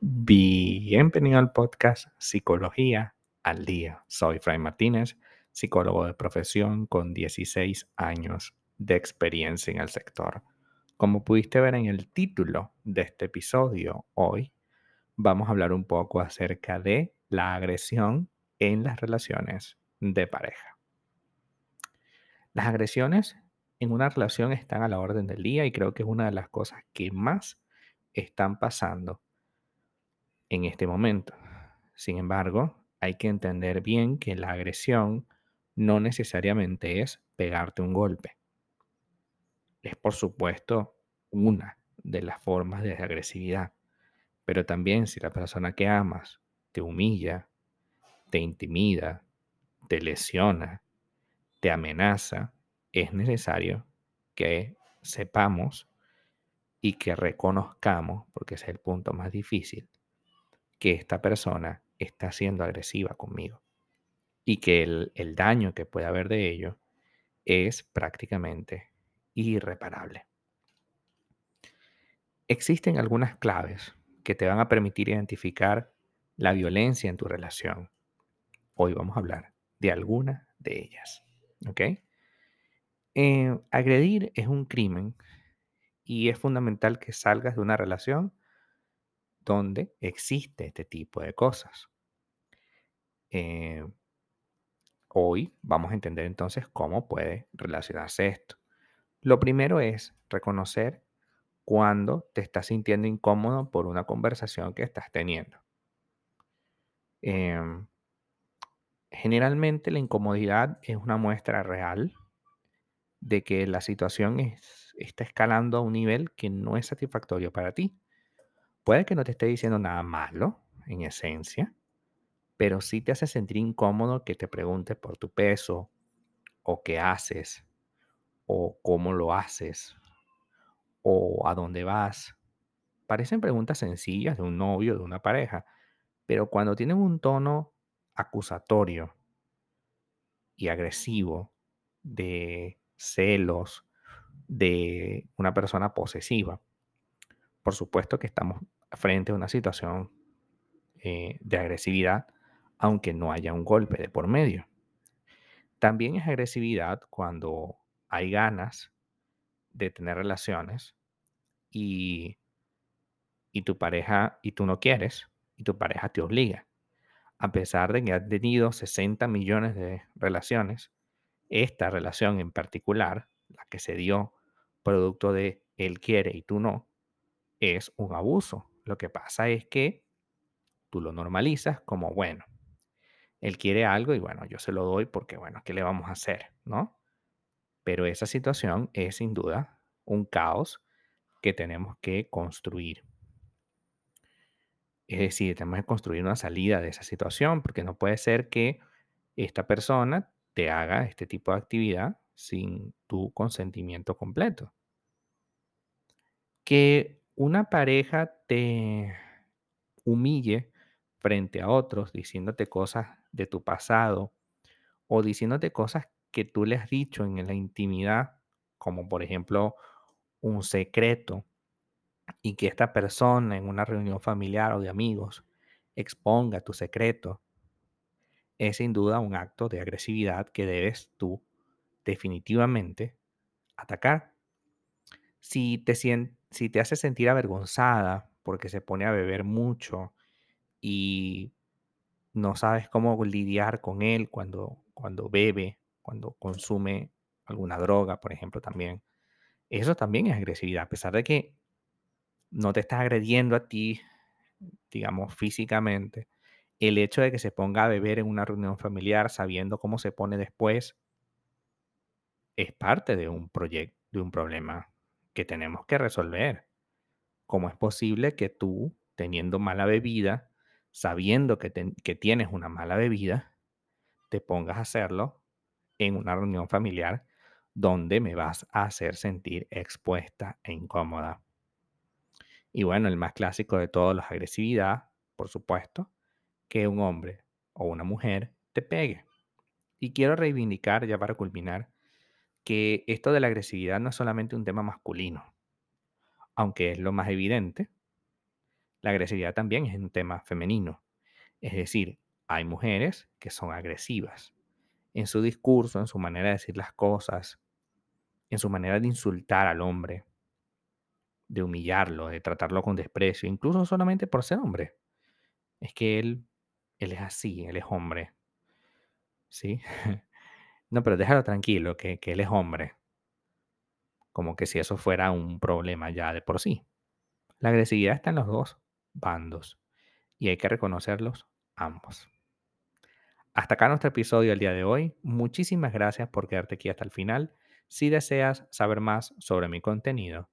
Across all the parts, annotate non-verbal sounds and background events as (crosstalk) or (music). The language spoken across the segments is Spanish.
Bienvenido al podcast Psicología al Día. Soy Fray Martínez, psicólogo de profesión con 16 años de experiencia en el sector. Como pudiste ver en el título de este episodio, hoy vamos a hablar un poco acerca de la agresión en las relaciones de pareja. Las agresiones en una relación están a la orden del día y creo que es una de las cosas que más están pasando en este momento. Sin embargo, hay que entender bien que la agresión no necesariamente es pegarte un golpe. Es por supuesto una de las formas de agresividad. Pero también si la persona que amas te humilla, te intimida, te lesiona, te amenaza, es necesario que sepamos y que reconozcamos, porque es el punto más difícil, que esta persona está siendo agresiva conmigo y que el, el daño que puede haber de ello es prácticamente irreparable. Existen algunas claves que te van a permitir identificar la violencia en tu relación. Hoy vamos a hablar de alguna de ellas. ¿Ok? Eh, agredir es un crimen y es fundamental que salgas de una relación donde existe este tipo de cosas. Eh, hoy vamos a entender entonces cómo puede relacionarse esto. Lo primero es reconocer cuando te estás sintiendo incómodo por una conversación que estás teniendo. Em, generalmente la incomodidad es una muestra real de que la situación está escalando a un nivel que no es satisfactorio para ti. Puede que no te esté diciendo nada malo, en esencia, pero sí te hace sentir incómodo que te pregunte por tu peso, o qué haces, o cómo lo haces, o a dónde vas. Parecen preguntas sencillas de un novio, de una pareja, pero cuando tienen un tono acusatorio y agresivo de celos, de una persona posesiva, por supuesto que estamos frente a una situación eh, de agresividad, aunque no haya un golpe de por medio. También es agresividad cuando hay ganas de tener relaciones y, y tu pareja, y tú no quieres, y tu pareja te obliga. A pesar de que has tenido 60 millones de relaciones, esta relación en particular, la que se dio producto de él quiere y tú no, es un abuso. Lo que pasa es que tú lo normalizas como, bueno, él quiere algo y bueno, yo se lo doy porque, bueno, ¿qué le vamos a hacer? ¿No? Pero esa situación es sin duda un caos que tenemos que construir. Es decir, tenemos que construir una salida de esa situación porque no puede ser que esta persona te haga este tipo de actividad sin tu consentimiento completo. Que una pareja te humille frente a otros diciéndote cosas de tu pasado o diciéndote cosas que tú le has dicho en la intimidad, como por ejemplo un secreto, y que esta persona en una reunión familiar o de amigos exponga tu secreto, es sin duda un acto de agresividad que debes tú definitivamente atacar. Si te, si te hace sentir avergonzada porque se pone a beber mucho y no sabes cómo lidiar con él cuando, cuando bebe, cuando consume alguna droga, por ejemplo, también. Eso también es agresividad, a pesar de que no te estás agrediendo a ti, digamos, físicamente. El hecho de que se ponga a beber en una reunión familiar sabiendo cómo se pone después es parte de un proyecto, de un problema que tenemos que resolver. ¿Cómo es posible que tú, teniendo mala bebida, sabiendo que, tienes una mala bebida, te pongas a hacerlo en una reunión familiar donde me vas a hacer sentir expuesta e incómoda? Y bueno, el más clásico de todos, la agresividad, por supuesto, que un hombre o una mujer te pegue. Y quiero reivindicar, ya para culminar, que esto de la agresividad no es solamente un tema masculino, aunque es lo más evidente, la agresividad también es un tema femenino. Es decir, hay mujeres que son agresivas en su discurso, en su manera de decir las cosas, en su manera de insultar al hombre, de humillarlo, de tratarlo con desprecio, incluso solamente por ser hombre. Es que él, él es así, él es hombre. ¿Sí? (laughs) No, pero déjalo tranquilo, que, que él es hombre. Como que si eso fuera un problema ya de por sí. La agresividad está en los dos bandos y hay que reconocerlos ambos. Hasta acá nuestro episodio del día de hoy. Muchísimas gracias por quedarte aquí hasta el final. Si deseas saber más sobre mi contenido,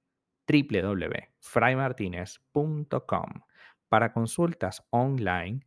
www.fraymartinez.com. Para consultas online,